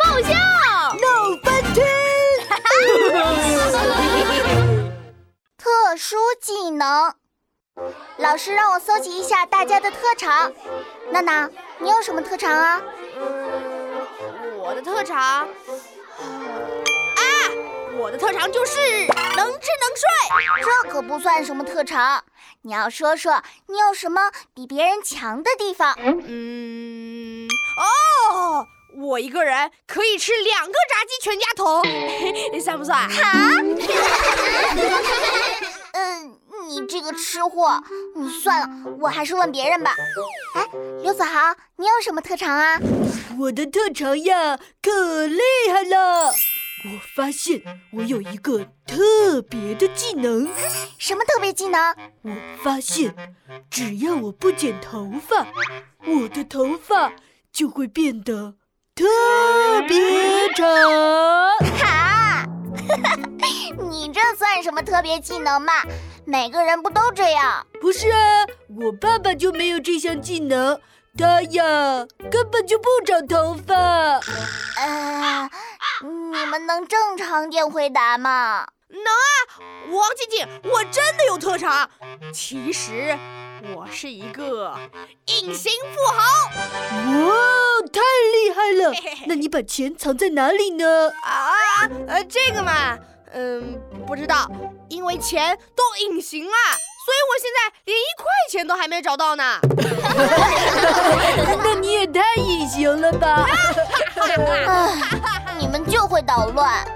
爆笑闹翻天！特殊技能，老师让我搜集一下大家的特长。娜娜，你有什么特长啊？嗯，我的特长啊，我的特长就是能吃能睡。这可不算什么特长，你要说说你有什么比别人强的地方。嗯，哦，我一个人可以吃两个炸鸡全家桶，算不算？哈？嗯，你这个吃货，你算了，我还是问别人吧。哎，刘子豪，你有什么特长啊？我的特长呀，可厉害了！我发现我有一个特别的技能。什么特别技能？我发现，只要我不剪头发，我的头发就会变得特别长。哈，你这算什么特别技能嘛？每个人不都这样？不是啊，我爸爸就没有这项技能，他呀根本就不长头发。呃，你们能正常点回答吗？能啊，王静静，我真的有特长。其实我是一个隐形富豪。了！那你把钱藏在哪里呢？啊，呃，这个嘛，嗯，不知道，因为钱都隐形了，所以我现在连一块钱都还没找到呢。那你也太隐形了吧！唉，你们就会捣乱。